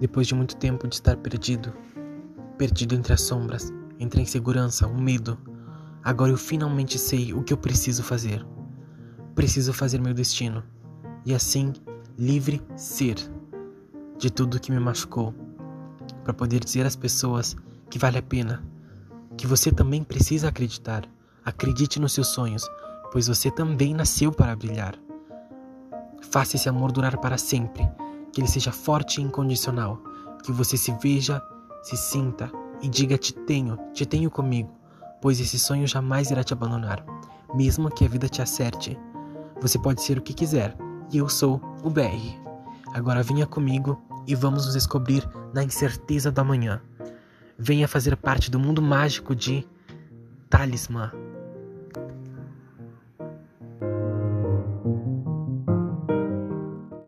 Depois de muito tempo de estar perdido, perdido entre as sombras, entre a insegurança, o medo, agora eu finalmente sei o que eu preciso fazer. Preciso fazer meu destino e assim livre ser de tudo que me machucou, para poder dizer às pessoas que vale a pena, que você também precisa acreditar. Acredite nos seus sonhos, pois você também nasceu para brilhar. Faça esse amor durar para sempre que ele seja forte e incondicional, que você se veja, se sinta e diga te tenho, te tenho comigo, pois esse sonho jamais irá te abandonar, mesmo que a vida te acerte. Você pode ser o que quiser, e eu sou o BR. Agora venha comigo e vamos nos descobrir na incerteza do amanhã. Venha fazer parte do mundo mágico de Talismã.